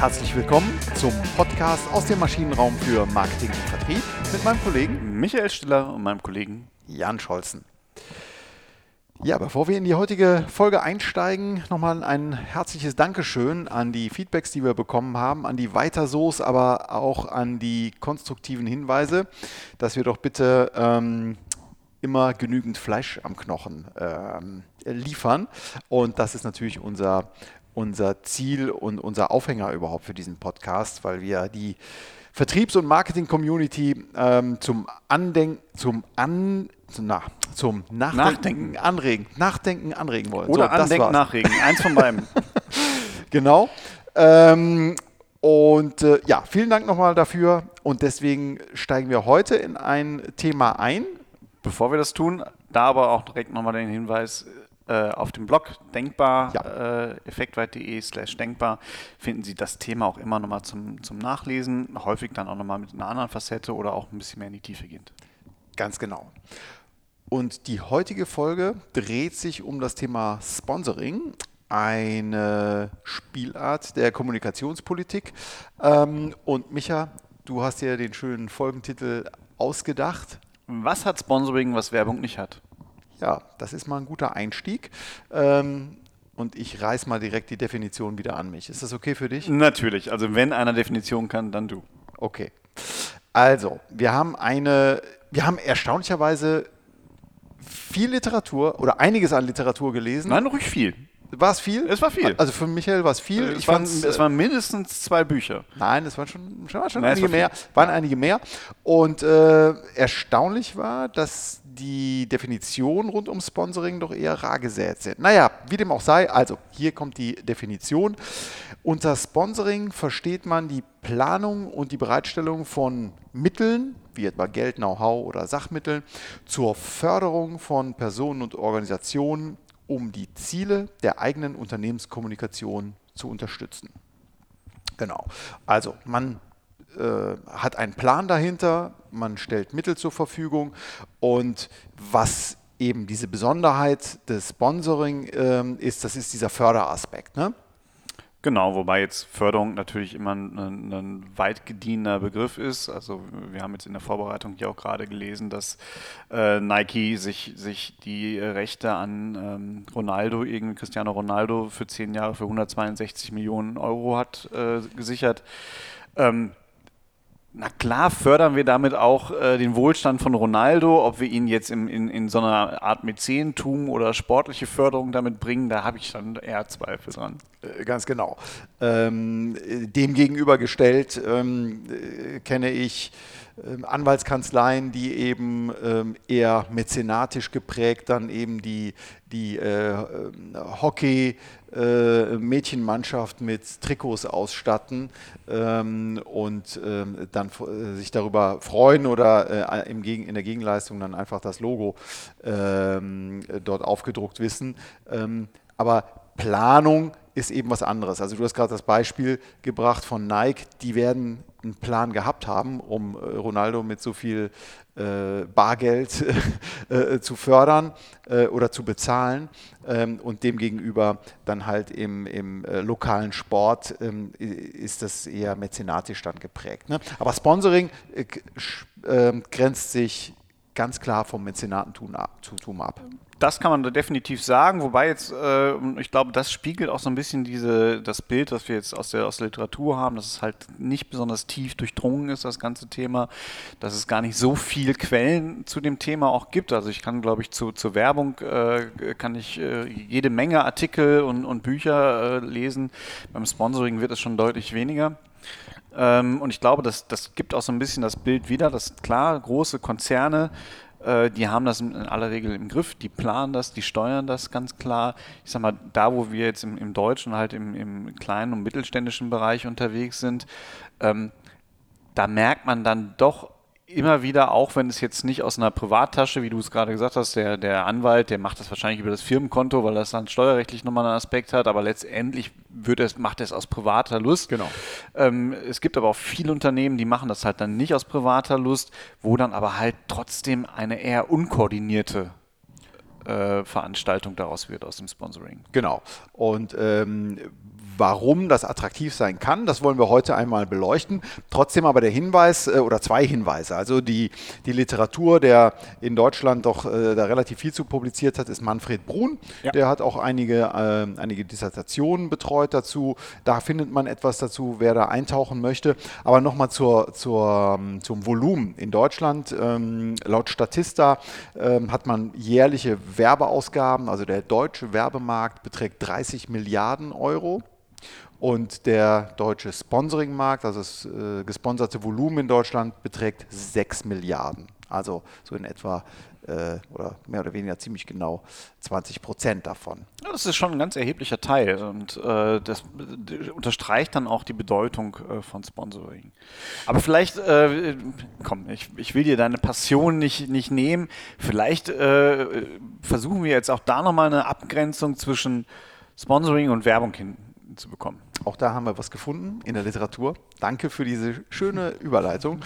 Herzlich willkommen zum Podcast aus dem Maschinenraum für Marketing und Vertrieb mit meinem Kollegen Michael Stiller und meinem Kollegen Jan Scholzen. Ja, bevor wir in die heutige Folge einsteigen, nochmal ein herzliches Dankeschön an die Feedbacks, die wir bekommen haben, an die Weitersoos, aber auch an die konstruktiven Hinweise, dass wir doch bitte ähm, immer genügend Fleisch am Knochen ähm, liefern. Und das ist natürlich unser, unser Ziel und unser Aufhänger überhaupt für diesen Podcast, weil wir die Vertriebs- und Marketing-Community ähm, zum Andenken, zum An, zum, na, zum Nachdenken, Nachdenken, anregen, Nachdenken anregen wollen. Oder so, Andenken nachregen, eins von beiden. genau. Ähm, und äh, ja, vielen Dank nochmal dafür. Und deswegen steigen wir heute in ein Thema ein. Bevor wir das tun, da aber auch direkt nochmal den Hinweis, äh, auf dem Blog denkbar, ja. äh, effektweit.de slash denkbar, finden Sie das Thema auch immer nochmal zum, zum Nachlesen, häufig dann auch nochmal mit einer anderen Facette oder auch ein bisschen mehr in die Tiefe gehend. Ganz genau. Und die heutige Folge dreht sich um das Thema Sponsoring, eine Spielart der Kommunikationspolitik. Ähm, und Micha, du hast dir den schönen Folgentitel ausgedacht. Was hat Sponsoring, was Werbung nicht hat? Ja, das ist mal ein guter Einstieg. Ähm, und ich reiß mal direkt die Definition wieder an mich. Ist das okay für dich? Natürlich. Also wenn einer Definition kann, dann du. Okay. Also, wir haben eine, wir haben erstaunlicherweise viel Literatur oder einiges an Literatur gelesen. Nein, ruhig viel. War es viel? Es war viel. Also für Michael war es viel. Es, ich waren, es waren mindestens zwei Bücher. Nein, es waren schon, schon, schon Nein, einige war mehr. Waren einige mehr. Und äh, erstaunlich war, dass die Definitionen rund um Sponsoring doch eher rar gesät sind. Naja, wie dem auch sei, also hier kommt die Definition. Unter Sponsoring versteht man die Planung und die Bereitstellung von Mitteln, wie etwa Geld, Know-how oder Sachmitteln, zur Förderung von Personen und Organisationen, um die Ziele der eigenen Unternehmenskommunikation zu unterstützen. Genau. Also man äh, hat einen Plan dahinter, man stellt Mittel zur Verfügung und was eben diese Besonderheit des Sponsoring äh, ist, das ist dieser Förderaspekt. Ne? Genau, wobei jetzt Förderung natürlich immer ein, ein, weit gediener Begriff ist. Also wir haben jetzt in der Vorbereitung hier auch gerade gelesen, dass äh, Nike sich, sich die Rechte an ähm, Ronaldo, irgendwie Cristiano Ronaldo für zehn Jahre für 162 Millionen Euro hat äh, gesichert. Ähm, na klar fördern wir damit auch äh, den Wohlstand von Ronaldo, ob wir ihn jetzt in, in, in so einer Art Mäzentum oder sportliche Förderung damit bringen, da habe ich dann eher Zweifel dran. Äh, ganz genau. Ähm, dem gegenübergestellt ähm, äh, kenne ich Anwaltskanzleien, die eben ähm, eher mäzenatisch geprägt dann eben die, die äh, Hockey- äh, Mädchenmannschaft mit Trikots ausstatten ähm, und ähm, dann äh, sich darüber freuen oder in der Gegenleistung dann einfach das Logo ähm, dort aufgedruckt wissen. Ähm, aber Planung ist eben was anderes. Also du hast gerade das Beispiel gebracht von Nike, die werden einen Plan gehabt haben, um äh, Ronaldo mit so viel äh, Bargeld äh, zu fördern äh, oder zu bezahlen ähm, und demgegenüber dann halt im, im äh, lokalen Sport ähm, ist das eher mäzenatisch dann geprägt. Ne? Aber Sponsoring äh, ähm, grenzt sich ganz klar vom Mäzenatentum ab. Das kann man definitiv sagen, wobei jetzt, äh, ich glaube, das spiegelt auch so ein bisschen diese, das Bild, das wir jetzt aus der, aus der Literatur haben, dass es halt nicht besonders tief durchdrungen ist, das ganze Thema, dass es gar nicht so viel Quellen zu dem Thema auch gibt. Also ich kann, glaube ich, zu, zur Werbung äh, kann ich äh, jede Menge Artikel und, und Bücher äh, lesen. Beim Sponsoring wird es schon deutlich weniger. Ähm, und ich glaube, das, das gibt auch so ein bisschen das Bild wieder, dass klar, große Konzerne äh, die haben das in aller Regel im Griff, die planen das, die steuern das ganz klar. Ich sag mal, da wo wir jetzt im, im deutschen, halt im, im kleinen und mittelständischen Bereich unterwegs sind, ähm, da merkt man dann doch immer wieder, auch wenn es jetzt nicht aus einer Privattasche, wie du es gerade gesagt hast, der, der Anwalt, der macht das wahrscheinlich über das Firmenkonto, weil das dann steuerrechtlich nochmal einen Aspekt hat, aber letztendlich wird es, macht er es aus privater Lust. Genau. Ähm, es gibt aber auch viele Unternehmen, die machen das halt dann nicht aus privater Lust, wo dann aber halt trotzdem eine eher unkoordinierte äh, Veranstaltung daraus wird aus dem Sponsoring. Genau. Und ähm, warum das attraktiv sein kann. Das wollen wir heute einmal beleuchten. Trotzdem aber der Hinweis äh, oder zwei Hinweise. Also die, die Literatur, der in Deutschland doch äh, da relativ viel zu publiziert hat, ist Manfred Brun. Ja. Der hat auch einige, äh, einige Dissertationen betreut dazu. Da findet man etwas dazu, wer da eintauchen möchte. Aber nochmal zur, zur, ähm, zum Volumen. In Deutschland, ähm, laut Statista, ähm, hat man jährliche Werbeausgaben. Also der deutsche Werbemarkt beträgt 30 Milliarden Euro. Und der deutsche Sponsoringmarkt, also das äh, gesponserte Volumen in Deutschland, beträgt 6 Milliarden. Also so in etwa äh, oder mehr oder weniger ziemlich genau 20 Prozent davon. Ja, das ist schon ein ganz erheblicher Teil und äh, das unterstreicht dann auch die Bedeutung äh, von Sponsoring. Aber vielleicht, äh, komm, ich, ich, will dir deine Passion nicht, nicht nehmen. Vielleicht äh, versuchen wir jetzt auch da nochmal eine Abgrenzung zwischen Sponsoring und Werbung hin zu bekommen. Auch da haben wir was gefunden in der Literatur. Danke für diese schöne Überleitung.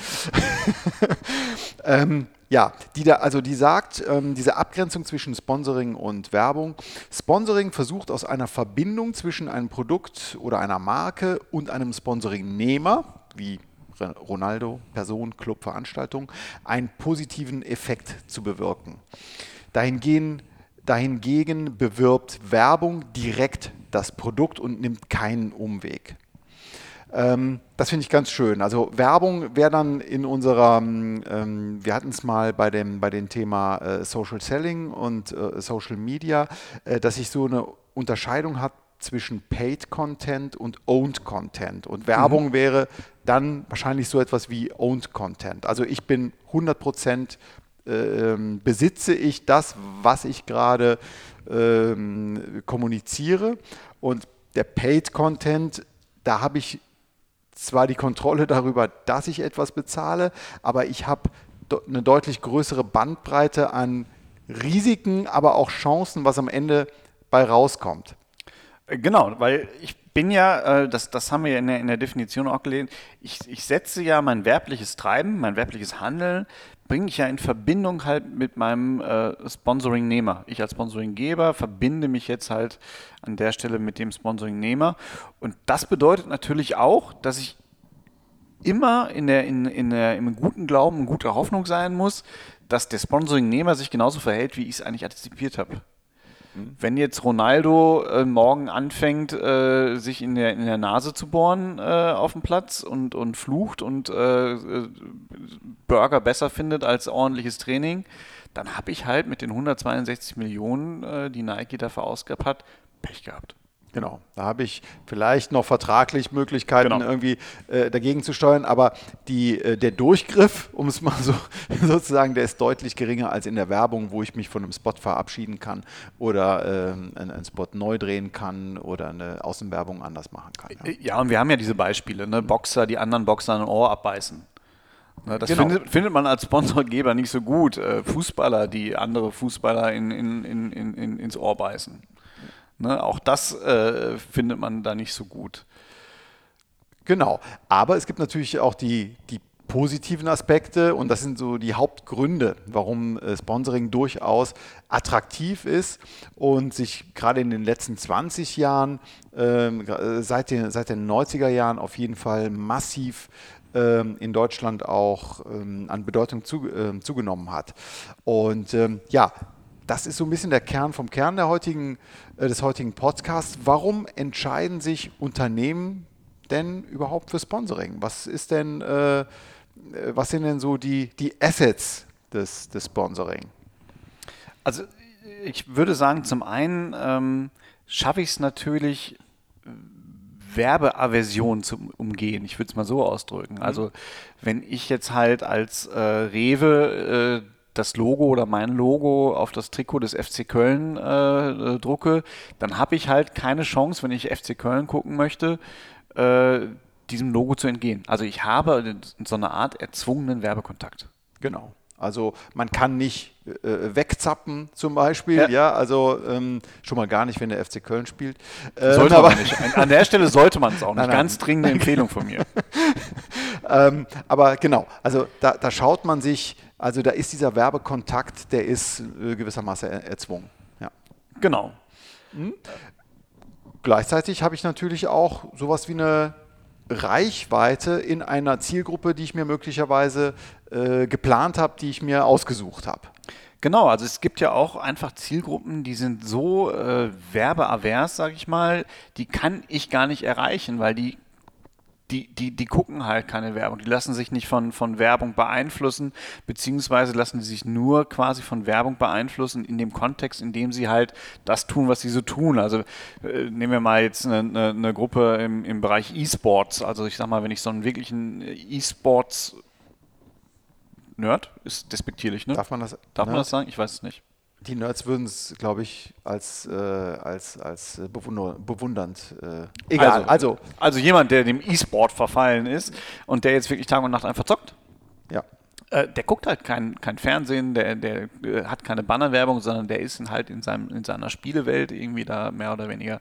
ähm, ja, die da, also die sagt, ähm, diese Abgrenzung zwischen Sponsoring und Werbung. Sponsoring versucht aus einer Verbindung zwischen einem Produkt oder einer Marke und einem Sponsoringnehmer, wie Ronaldo, Person, Club, Veranstaltung, einen positiven Effekt zu bewirken. Dahingehend Dahingegen bewirbt Werbung direkt das Produkt und nimmt keinen Umweg. Ähm, das finde ich ganz schön. Also Werbung wäre dann in unserer, ähm, wir hatten es mal bei dem, bei dem Thema äh, Social Selling und äh, Social Media, äh, dass ich so eine Unterscheidung habe zwischen Paid Content und Owned Content. Und Werbung mhm. wäre dann wahrscheinlich so etwas wie Owned Content. Also ich bin 100% ähm, besitze ich das, was ich gerade ähm, kommuniziere. Und der Paid Content, da habe ich zwar die Kontrolle darüber, dass ich etwas bezahle, aber ich habe eine deutlich größere Bandbreite an Risiken, aber auch Chancen, was am Ende bei rauskommt. Genau, weil ich bin ja, äh, das, das haben wir in der, in der Definition auch gelesen, ich, ich setze ja mein werbliches Treiben, mein werbliches Handeln bringe ich ja in Verbindung halt mit meinem äh, Sponsoring-Nehmer. Ich als Sponsoring-Geber verbinde mich jetzt halt an der Stelle mit dem Sponsoring-Nehmer. Und das bedeutet natürlich auch, dass ich immer in der, in, in der, im guten Glauben, in guter Hoffnung sein muss, dass der Sponsoring-Nehmer sich genauso verhält, wie ich es eigentlich antizipiert habe. Wenn jetzt Ronaldo äh, morgen anfängt, äh, sich in der, in der Nase zu bohren äh, auf dem Platz und, und flucht und äh, Burger besser findet als ordentliches Training, dann habe ich halt mit den 162 Millionen, äh, die Nike dafür ausgabt hat, Pech gehabt. Genau, da habe ich vielleicht noch vertraglich Möglichkeiten genau. irgendwie äh, dagegen zu steuern, aber die, äh, der Durchgriff, um es mal so sozusagen, der ist deutlich geringer als in der Werbung, wo ich mich von einem Spot verabschieden kann oder äh, einen, einen, Spot neu drehen kann oder eine Außenwerbung anders machen kann. Ja, ja und wir haben ja diese Beispiele, ne? Boxer, die anderen Boxer ein Ohr abbeißen. Ne, das genau. findet, findet, man als Sponsorgeber nicht so gut. Äh, Fußballer, die andere Fußballer in, in, in, ins Ohr beißen. Ne? Auch das äh, findet man da nicht so gut. Genau, aber es gibt natürlich auch die, die positiven Aspekte und das sind so die Hauptgründe, warum äh, Sponsoring durchaus attraktiv ist und sich gerade in den letzten 20 Jahren, ähm, äh, seit, den, seit den 90er Jahren auf jeden Fall massiv ähm, in Deutschland auch ähm, an Bedeutung zu, äh, zugenommen hat. Und ähm, ja, das ist so ein bisschen der Kern vom Kern der heutigen, des heutigen Podcasts. Warum entscheiden sich Unternehmen denn überhaupt für Sponsoring? Was ist denn, äh, äh, was sind denn so die, die Assets des, des Sponsoring? Also ich würde sagen, zum einen ähm, schaffe ich es natürlich, Werbeaversion zu umgehen. Ich würde es mal so ausdrücken. Mhm. Also wenn ich jetzt halt als äh, Rewe äh, das Logo oder mein Logo auf das Trikot des FC Köln äh, äh, drucke, dann habe ich halt keine Chance, wenn ich FC Köln gucken möchte, äh, diesem Logo zu entgehen. Also ich habe so eine Art erzwungenen Werbekontakt. Genau. Also man kann nicht äh, wegzappen zum Beispiel, ja, ja also ähm, schon mal gar nicht, wenn der FC Köln spielt. Ähm, sollte man nicht. An der Stelle sollte man es auch nicht. Nein, nein. Ganz dringende Empfehlung von mir. ähm, aber genau, also da, da, schaut man sich, also da ist dieser Werbekontakt, der ist äh, gewissermaßen erzwungen. Ja. Genau. Hm? gleichzeitig habe ich natürlich auch sowas wie eine Reichweite in einer Zielgruppe, die ich mir möglicherweise äh, geplant habe, die ich mir ausgesucht habe. Genau, also es gibt ja auch einfach Zielgruppen, die sind so äh, werbeavers, sage ich mal, die kann ich gar nicht erreichen, weil die die, die, die gucken halt keine Werbung. Die lassen sich nicht von, von Werbung beeinflussen, beziehungsweise lassen sie sich nur quasi von Werbung beeinflussen in dem Kontext, in dem sie halt das tun, was sie so tun. Also äh, nehmen wir mal jetzt eine, eine, eine Gruppe im, im Bereich E-Sports. Also ich sag mal, wenn ich so einen wirklichen E-Sports Nerd ist despektierlich, ne? Darf man das, Darf man das sagen? Ich weiß es nicht. Die Nerds würden es, glaube ich, als, äh, als, als bewunder, bewundernd. Äh, egal, also, also, also. jemand, der dem E-Sport verfallen ist und der jetzt wirklich Tag und Nacht einfach zockt. Ja. Äh, der guckt halt kein, kein Fernsehen, der, der äh, hat keine Bannerwerbung, sondern der ist halt in, seinem, in seiner Spielewelt irgendwie da mehr oder weniger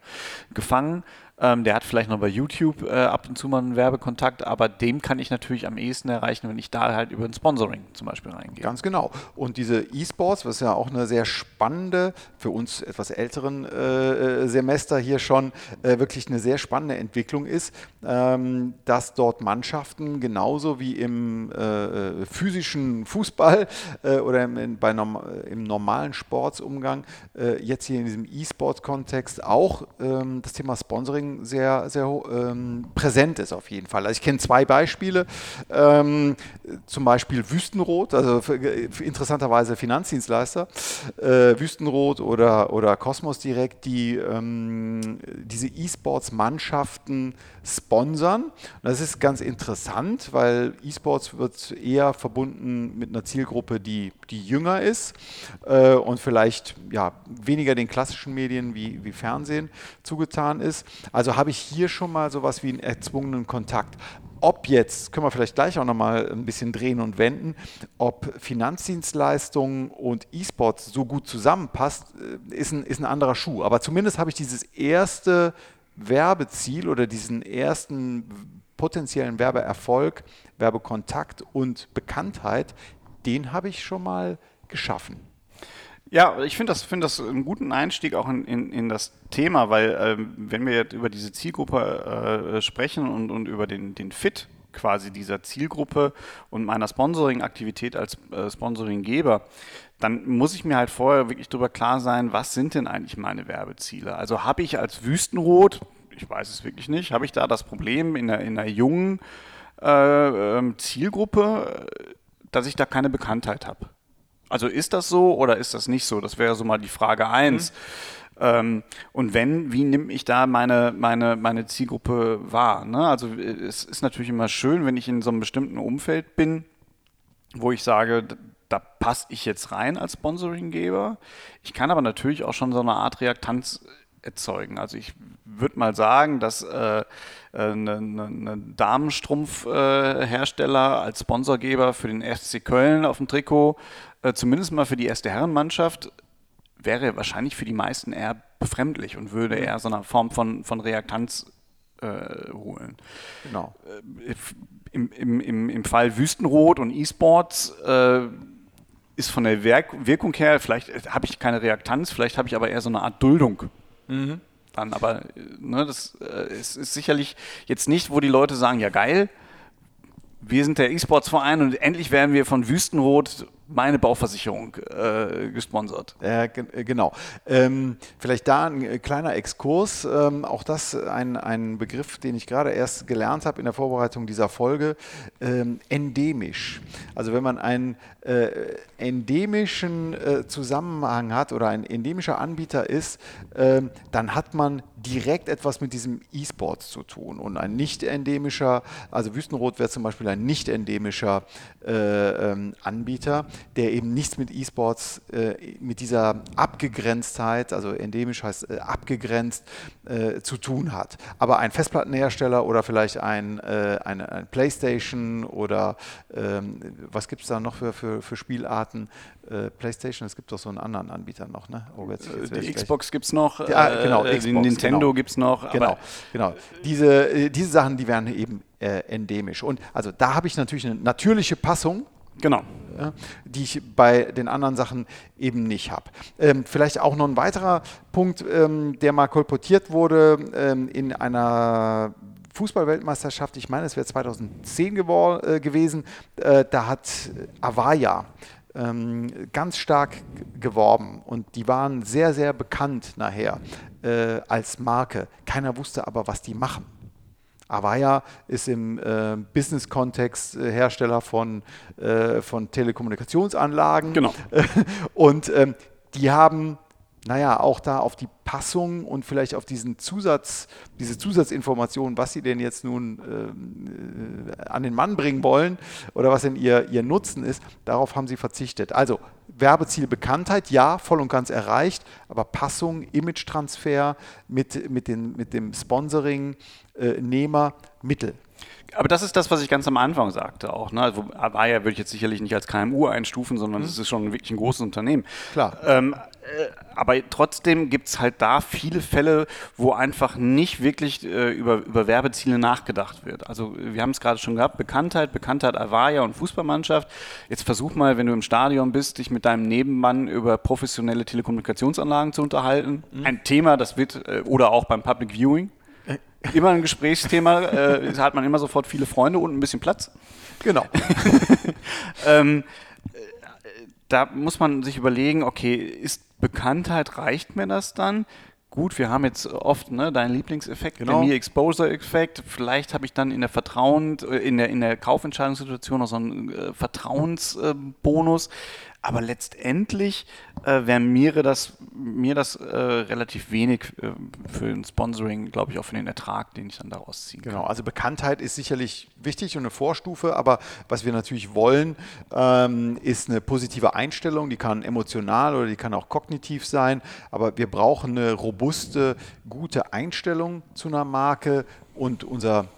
gefangen ähm, der hat vielleicht noch bei YouTube äh, ab und zu mal einen Werbekontakt, aber dem kann ich natürlich am ehesten erreichen, wenn ich da halt über ein Sponsoring zum Beispiel reingehe. Ganz genau. Und diese E-Sports, was ja auch eine sehr spannende, für uns etwas älteren äh, äh, Semester hier schon, äh, wirklich eine sehr spannende Entwicklung ist, ähm, dass dort Mannschaften genauso wie im äh, äh, physischen Fußball oder im, bei norm im normalen Sportsumgang jetzt hier in diesem E-Sports-Kontext auch ähm, das Thema Sponsoring Sponsoring sehr, sehr ähm, präsent ist auf jeden Fall. Also ich kenne zwei Beispiele, ähm, zum Beispiel Wüstenrot, also für interessanterweise Finanzdienstleister, äh, Wüstenrot oder, oder Cosmos Direkt, die ähm, diese E-Sports-Mannschaften sponsern. Und das ist ganz interessant, weil E-Sports wird eher verbunden mit einer Zielgruppe, die, die jünger ist äh, und vielleicht ja, weniger den klassischen Medien wie, wie Fernsehen zugetan ist. Also habe ich hier schon mal sowas wie einen erzwungenen Kontakt. Ob jetzt, können wir vielleicht gleich auch nochmal ein bisschen drehen und wenden, ob Finanzdienstleistungen und E-Sports so gut zusammenpasst, äh, ist ein, ist ein anderer Schuh. Aber zumindest habe ich dieses erste Werbeziel oder diesen ersten potenziellen Werbeerfolg, Werbekontakt und Bekanntheit, den habe ich schon mal geschaffen. Ja, ich finde das, find das einen guten Einstieg auch in, in, in das Thema, weil ähm, wenn wir jetzt über diese Zielgruppe äh, sprechen und, und über den, den Fit quasi dieser Zielgruppe und meiner Sponsoring-Aktivität als äh, Sponsoringgeber, dann muss ich mir halt vorher wirklich darüber klar sein, was sind denn eigentlich meine Werbeziele? Also habe ich als Wüstenrot, ich weiß es wirklich nicht, habe ich da das Problem in einer, in einer jungen äh, ähm, Zielgruppe, dass ich da keine Bekanntheit habe? Also ist das so oder ist das nicht so? Das wäre so mal die Frage 1. Mhm. Ähm, und wenn, wie nehme ich da meine, meine, meine Zielgruppe wahr? Ne? Also es ist natürlich immer schön, wenn ich in so einem bestimmten Umfeld bin, wo ich sage, da passe ich jetzt rein als Sponsoringgeber. Ich kann aber natürlich auch schon so eine Art Reaktanz erzeugen. Also ich würde mal sagen, dass äh, ein äh, ne, ne Damenstrumpfhersteller äh, als Sponsorgeber für den FC Köln auf dem Trikot äh, zumindest mal für die erste Herrenmannschaft, wäre wahrscheinlich für die meisten eher befremdlich und würde eher so eine Form von, von Reaktanz äh, holen. Genau. Äh, im, im, im, Im Fall Wüstenrot und E-Sports äh, ist von der Wirk Wirkung her, vielleicht äh, habe ich keine Reaktanz, vielleicht habe ich aber eher so eine Art Duldung. Mhm. Dann, aber ne, das äh, ist, ist sicherlich jetzt nicht, wo die Leute sagen, ja geil, wir sind der E-Sports-Verein und endlich werden wir von Wüstenrot meine Bauversicherung äh, gesponsert. Äh, genau. Ähm, vielleicht da ein äh, kleiner Exkurs. Ähm, auch das ein, ein Begriff, den ich gerade erst gelernt habe in der Vorbereitung dieser Folge. Ähm, endemisch. Also wenn man einen äh, endemischen äh, Zusammenhang hat oder ein endemischer Anbieter ist, ähm, dann hat man direkt etwas mit diesem E-Sports zu tun. Und ein nicht endemischer, also Wüstenrot wäre zum Beispiel ein nicht endemischer äh, ähm, Anbieter, der eben nichts mit E-Sports, äh, mit dieser Abgegrenztheit, also endemisch heißt äh, abgegrenzt, äh, zu tun hat. Aber ein Festplattenhersteller oder vielleicht ein, äh, eine, ein PlayStation oder ähm, was gibt es da noch für, für, für Spielarten? Äh, PlayStation, es gibt doch so einen anderen Anbieter noch, ne? Oh, jetzt, jetzt die Xbox gibt es noch, die, ah, genau, Xbox, Nintendo genau. gibt es noch. Genau, genau. Diese, diese Sachen, die werden eben endemisch. Und also da habe ich natürlich eine natürliche Passung Genau. Die ich bei den anderen Sachen eben nicht habe. Ähm, vielleicht auch noch ein weiterer Punkt, ähm, der mal kolportiert wurde ähm, in einer Fußballweltmeisterschaft, ich meine, es wäre 2010 äh, gewesen, äh, da hat Avaya ähm, ganz stark geworben und die waren sehr, sehr bekannt nachher äh, als Marke. Keiner wusste aber, was die machen. Avaya ist im äh, Business-Kontext äh, Hersteller von, äh, von Telekommunikationsanlagen. Genau. und ähm, die haben naja, auch da auf die Passung und vielleicht auf diesen Zusatz, diese Zusatzinformationen, was sie denn jetzt nun äh, an den Mann bringen wollen oder was denn ihr, ihr Nutzen ist, darauf haben sie verzichtet. Also Werbeziel Bekanntheit, ja, voll und ganz erreicht, aber Passung, Image-Transfer mit, mit, den, mit dem Sponsoring, äh, Nehmer, Mittel. Aber das ist das, was ich ganz am Anfang sagte auch. Ne? Also Avaya würde ich jetzt sicherlich nicht als KMU einstufen, sondern mhm. es ist schon wirklich ein großes Unternehmen. Klar. Ähm, äh, aber trotzdem gibt es halt da viele Fälle, wo einfach nicht wirklich äh, über, über Werbeziele nachgedacht wird. Also wir haben es gerade schon gehabt, Bekanntheit, Bekanntheit Avaya und Fußballmannschaft. Jetzt versuch mal, wenn du im Stadion bist, dich mit deinem Nebenmann über professionelle Telekommunikationsanlagen zu unterhalten. Mhm. Ein Thema, das wird, äh, oder auch beim Public Viewing immer ein Gesprächsthema, äh, hat man immer sofort viele Freunde und ein bisschen Platz. Genau. ähm, äh, da muss man sich überlegen, okay, ist Bekanntheit, reicht mir das dann? Gut, wir haben jetzt oft ne, deinen Lieblingseffekt, genau. der Mir-Exposure-Effekt. Vielleicht habe ich dann in der Vertrauen, äh, in der, in der Kaufentscheidungssituation noch so einen äh, Vertrauensbonus. Äh, aber letztendlich äh, wäre mir das, mir das äh, relativ wenig äh, für ein Sponsoring, glaube ich, auch für den Ertrag, den ich dann daraus ziehen kann. Genau, also Bekanntheit ist sicherlich wichtig und eine Vorstufe, aber was wir natürlich wollen, ähm, ist eine positive Einstellung, die kann emotional oder die kann auch kognitiv sein, aber wir brauchen eine robuste, gute Einstellung zu einer Marke und unser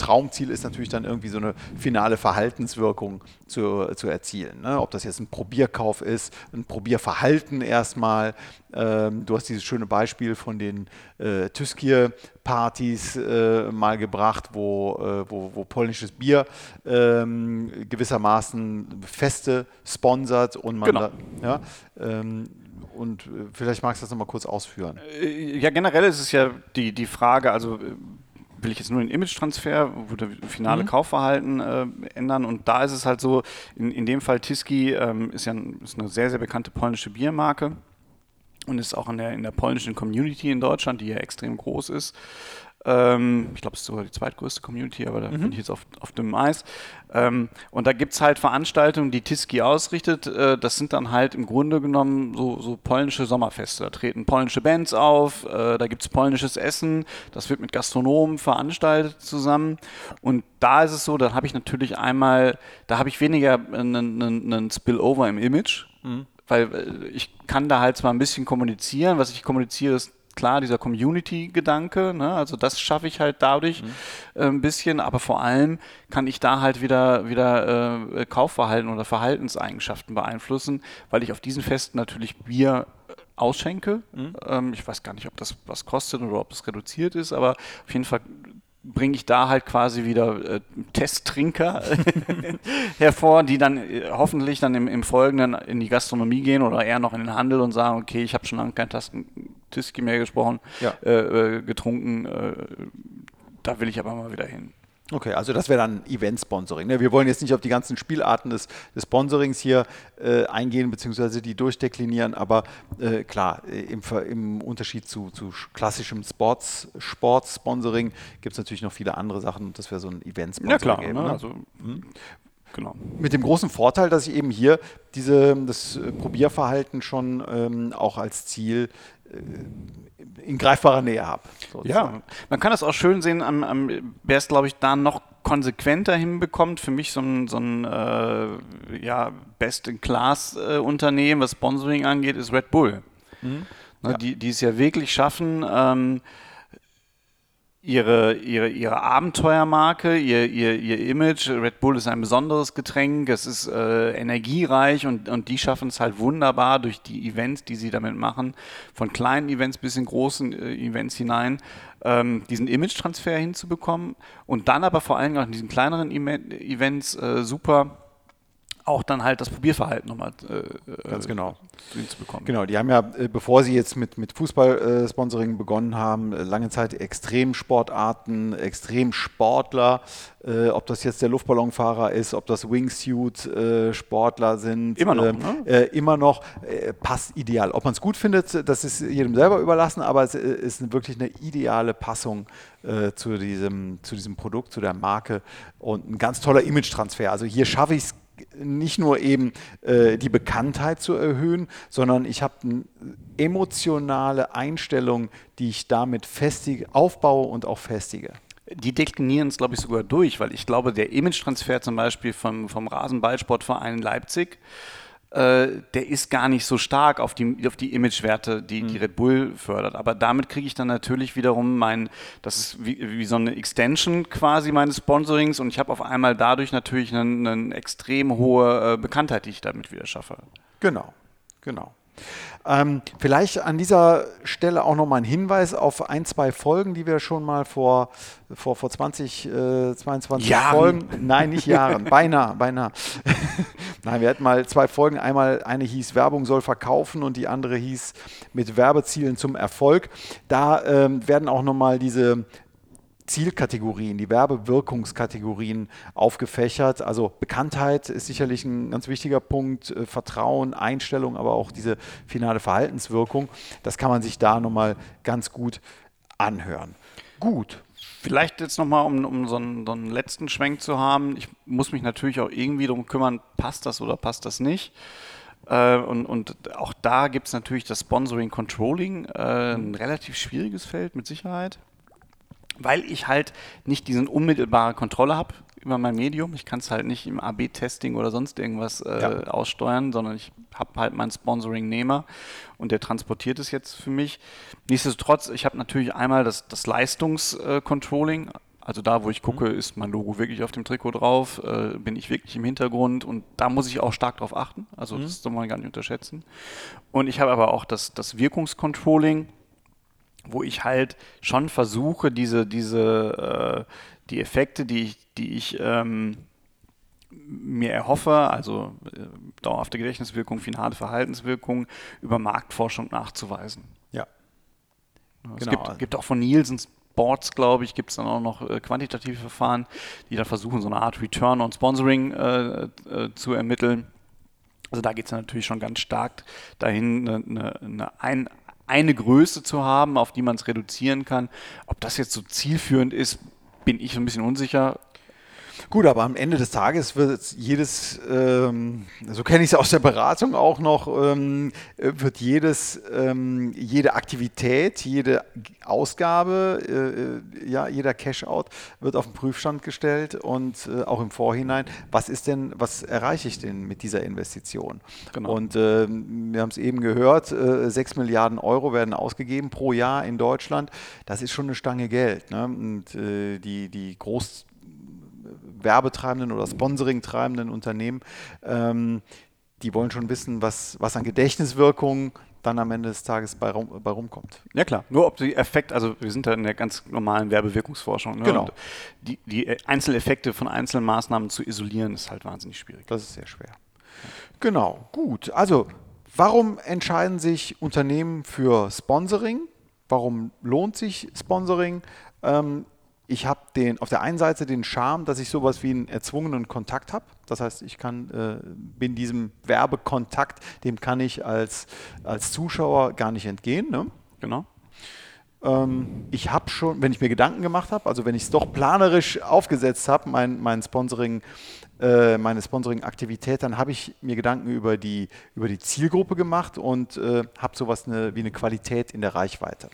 Traumziel ist natürlich dann irgendwie so eine finale Verhaltenswirkung zu, zu erzielen. Ne? Ob das jetzt ein Probierkauf ist, ein Probierverhalten erstmal. Ähm, du hast dieses schöne Beispiel von den äh, Tüskier-Partys äh, mal gebracht, wo, äh, wo, wo, polnisches Bier ähm, gewissermaßen Feste sponsert und man genau. da, ja, ähm, und äh, vielleicht magst du das nochmal kurz ausführen. Äh, ja, generell ist es ja die, die Frage, also äh, will ich jetzt nur den Image-Transfer, wo der finale mhm. Kaufverhalten äh, ändern. Und da ist es halt so, in, in dem Fall Tiski ähm, ist ja ist eine sehr, sehr bekannte polnische Biermarke und ist auch in der, in der polnischen Community in Deutschland, die ja extrem groß ist, ähm, ich glaube, es ist sogar die zweitgrößte Community, aber da mhm. bin ich jetzt auf, auf dem Eis. Ähm, und da gibt es halt Veranstaltungen, die Tiski ausrichtet. Äh, das sind dann halt im Grunde genommen so, so polnische Sommerfeste. Da treten polnische Bands auf, äh, da gibt es polnisches Essen, das wird mit Gastronomen veranstaltet zusammen. Und da ist es so, da habe ich natürlich einmal, da habe ich weniger einen, einen Spillover im Image. Mhm weil äh, ich kann da halt zwar ein bisschen kommunizieren, was ich kommuniziere, ist klar, dieser Community-Gedanke, ne? also das schaffe ich halt dadurch mhm. äh, ein bisschen, aber vor allem kann ich da halt wieder, wieder äh, Kaufverhalten oder Verhaltenseigenschaften beeinflussen, weil ich auf diesen Festen natürlich Bier äh, ausschenke. Mhm. Ähm, ich weiß gar nicht, ob das was kostet oder ob es reduziert ist, aber auf jeden Fall bringe ich da halt quasi wieder äh, Testtrinker hervor, die dann äh, hoffentlich dann im, im, Folgenden in die Gastronomie gehen oder eher noch in den Handel und sagen, okay, ich habe schon lange kein Tiski mehr gesprochen, ja. äh, äh getrunken, äh, da will ich aber mal wieder hin. Okay, also das wäre dann Event-Sponsoring. Ne? Wir wollen jetzt nicht auf die ganzen Spielarten des, des Sponsorings hier äh, eingehen, beziehungsweise die durchdeklinieren, aber äh, klar, äh, im, im, Unterschied zu, zu klassischem Sports, Sports-Sponsoring gibt es natürlich noch viele andere Sachen und das wäre so ein Event-Sponsoring. Ja klar, eben, ne? ne? also, hm. Genau. Mit dem großen Vorteil, dass ich eben hier diese, das Probierverhalten schon ähm, auch als Ziel äh, in greifbarer Nähe habe. Ja, man kann das auch schön sehen, am, am, wer es, glaube ich, da noch konsequenter hinbekommt. Für mich so ein, so ein äh, ja, Best-in-Class-Unternehmen, was Sponsoring angeht, ist Red Bull. Mhm. Ne, ja. die, die es ja wirklich schaffen, ähm, ihre, ihre, ihre Abenteuermarke, ihr, ihr, ihr Image. Red Bull ist ein besonderes Getränk, es ist äh, energiereich und, und die schaffen es halt wunderbar durch die Events, die sie damit machen, von kleinen Events bis in großen äh, Events hinein, ähm, diesen Image-Transfer hinzubekommen und dann aber vor allem auch in diesen kleineren Events äh, super auch dann halt das Probierverhalten nochmal äh, ganz genau zu bekommen. Genau, die haben ja, äh, bevor sie jetzt mit, mit Fußball-Sponsoring begonnen haben, äh, lange Zeit Extremsportarten, Extremsportler, äh, ob das jetzt der Luftballonfahrer ist, ob das Wingsuit-Sportler sind. Immer noch. Ähm, ne? Äh, immer noch äh, passt ideal. Ob man es gut findet, das ist jedem selber überlassen, aber es ist wirklich eine ideale Passung zu, diesem, zu diesem Produkt, zu der Marke und ein ganz toller Image-Transfer. Also hier schaffe ich es nicht nur eben äh, die Bekanntheit zu erhöhen, sondern ich habe eine emotionale Einstellung, die ich damit festige, aufbaue und auch festige. Die deklinieren es, glaube ich, sogar durch, weil ich glaube, der Image-Transfer zum Beispiel vom, vom Rasenballsportverein Leipzig, äh, der ist gar nicht so stark auf die, auf die Imagewerte, die, die mhm. Red Bull fördert. Aber damit kriege ich dann natürlich wiederum mein, das ist wie, wie so eine Extension quasi meines Sponsorings und ich habe auf einmal dadurch natürlich eine, eine extrem hohe äh, Bekanntheit, die ich damit wieder schaffe. Genau, genau. Ähm, vielleicht an dieser Stelle auch nochmal ein Hinweis auf ein, zwei Folgen, die wir schon mal vor, vor, vor 20, äh, 22 Jahren. Folgen, nein, nicht Jahren, beinahe, beinahe. nein, wir hatten mal zwei Folgen, einmal eine hieß Werbung soll verkaufen und die andere hieß mit Werbezielen zum Erfolg. Da ähm, werden auch nochmal diese Zielkategorien, die Werbewirkungskategorien aufgefächert. Also Bekanntheit ist sicherlich ein ganz wichtiger Punkt, äh, Vertrauen, Einstellung, aber auch diese finale Verhaltenswirkung. Das kann man sich da nochmal ganz gut anhören. Gut. Vielleicht jetzt nochmal, um, um so, einen, so einen letzten Schwenk zu haben. Ich muss mich natürlich auch irgendwie darum kümmern, passt das oder passt das nicht. Äh, und, und, auch da gibt es natürlich das Sponsoring Controlling, äh, ein relativ schwieriges Feld mit Sicherheit weil ich halt nicht diesen unmittelbare Kontrolle habe über mein Medium. Ich kann es halt nicht im AB-Testing oder sonst irgendwas äh, ja. aussteuern, sondern ich habe halt meinen Sponsoring-Nehmer und der transportiert es jetzt für mich. Nichtsdestotrotz, ich habe natürlich einmal das, das Leistungscontrolling, also da, wo ich gucke, mhm. ist mein Logo wirklich auf dem Trikot drauf, äh, bin ich wirklich im Hintergrund und da muss ich auch stark drauf achten. Also mhm. das soll man gar nicht unterschätzen. Und ich habe aber auch das, das Wirkungscontrolling, wo ich halt schon versuche, diese, diese, äh, die Effekte, die ich, die ich ähm, mir erhoffe, also äh, dauerhafte Gedächtniswirkung, finale Verhaltenswirkung, über Marktforschung nachzuweisen. Ja. Es genau. gibt, gibt auch von Nielsen Boards, glaube ich, gibt es dann auch noch äh, quantitative Verfahren, die dann versuchen, so eine Art Return on Sponsoring äh, äh, zu ermitteln. Also da geht es natürlich schon ganz stark dahin, eine, eine, eine eine Größe zu haben, auf die man es reduzieren kann. Ob das jetzt so zielführend ist, bin ich ein bisschen unsicher. Gut, aber am Ende des Tages wird jedes, ähm, so kenne ich es aus der Beratung auch noch, ähm, wird jedes, ähm, jede Aktivität, jede Ausgabe, äh, ja, jeder Cash-out wird auf den Prüfstand gestellt und äh, auch im Vorhinein, was ist denn, was erreiche ich denn mit dieser Investition? Genau. Und äh, wir haben es eben gehört, äh, 6 Milliarden Euro werden ausgegeben pro Jahr in Deutschland. Das ist schon eine Stange Geld. Ne? Und äh, die, die Groß werbetreibenden oder sponsoringtreibenden Unternehmen, ähm, die wollen schon wissen, was, was an Gedächtniswirkung dann am Ende des Tages bei, rum, bei rumkommt. Ja klar, nur ob die Effekt, also wir sind da in der ganz normalen Werbewirkungsforschung. Ne? Genau. die, die Einzeleffekte von einzelnen Maßnahmen zu isolieren, ist halt wahnsinnig schwierig. Das ist sehr schwer. Genau, gut. Also, warum entscheiden sich Unternehmen für Sponsoring? Warum lohnt sich Sponsoring? Ähm, ich habe den auf der einen Seite den Charme, dass ich sowas wie einen erzwungenen Kontakt habe. Das heißt, ich kann äh, bin diesem Werbekontakt, dem kann ich als, als Zuschauer gar nicht entgehen. Ne? Genau. Ähm, ich habe schon, wenn ich mir Gedanken gemacht habe, also wenn ich es doch planerisch aufgesetzt habe, mein, mein Sponsoring, äh, meine Sponsoring-Aktivität, dann habe ich mir Gedanken über die, über die Zielgruppe gemacht und äh, habe sowas eine, wie eine Qualität in der Reichweite.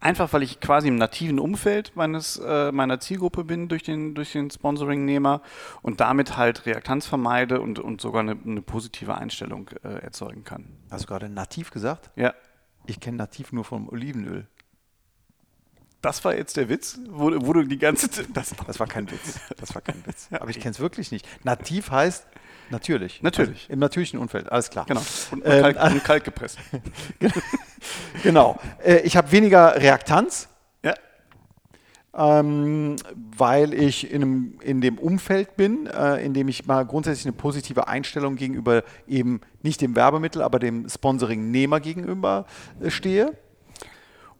Einfach weil ich quasi im nativen Umfeld meines, äh, meiner Zielgruppe bin durch den, durch den Sponsoring-Nehmer und damit halt Reaktanz vermeide und, und sogar eine, eine positive Einstellung äh, erzeugen kann. Hast du gerade nativ gesagt? Ja. Ich kenne nativ nur vom Olivenöl. Das war jetzt der Witz, wo, wo du die ganze Zeit. Das, das war kein Witz. Das war kein Witz. Aber ich kenne es wirklich nicht. Nativ heißt Natürlich. Natürlich. Also Im natürlichen Umfeld, alles klar. Genau. Und, ähm, kalt, und kalt gepresst. genau. Äh, ich habe weniger Reaktanz. Ja. ähm, weil ich in, einem, in dem Umfeld bin, äh, in dem ich mal grundsätzlich eine positive Einstellung gegenüber eben nicht dem Werbemittel, aber dem Sponsoring-Nehmer gegenüber äh, stehe.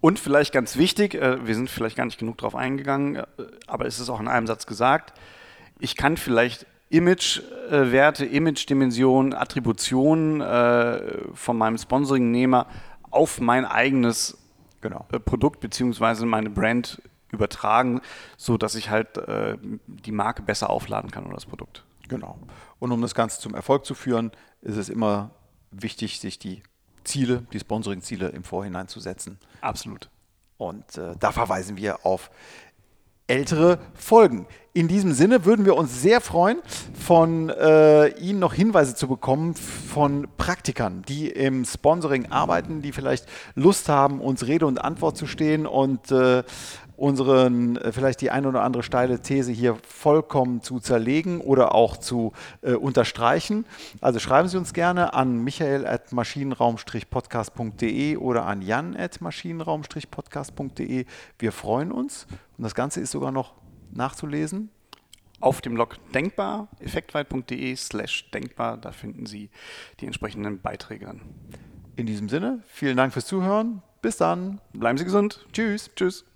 Und vielleicht ganz wichtig, äh, wir sind vielleicht gar nicht genug darauf eingegangen, äh, aber es ist auch in einem Satz gesagt, ich kann vielleicht Image-Werte, Image-Dimensionen, Attributionen äh, von meinem Sponsoring-Nehmer auf mein eigenes genau. Äh, Produkt bzw. meine Brand übertragen, sodass ich halt äh, die Marke besser aufladen kann oder das Produkt. Genau. Und um das Ganze zum Erfolg zu führen, ist es immer wichtig, sich die Ziele, die Sponsoring-Ziele im Vorhinein zu setzen. Absolut. Und äh, da verweisen wir auf ältere Folgen. In diesem Sinne würden wir uns sehr freuen, von äh, Ihnen noch Hinweise zu bekommen von Praktikern, die im Sponsoring arbeiten, die vielleicht Lust haben, uns Rede und Antwort zu stehen und äh, unseren, äh, vielleicht die eine oder andere steile These hier vollkommen zu zerlegen oder auch zu äh, unterstreichen. Also schreiben Sie uns gerne an michael at maschinenraum-podcast.de oder an jan at maschinenraum-podcast.de. Wir freuen uns und das Ganze ist sogar noch nachzulesen auf dem Blog denkbar, effektweit.de slash denkbar, da finden Sie die entsprechenden Beiträge dann. In diesem Sinne, vielen Dank fürs Zuhören. Bis dann. Bleiben Sie gesund. Tschüss. Tschüss.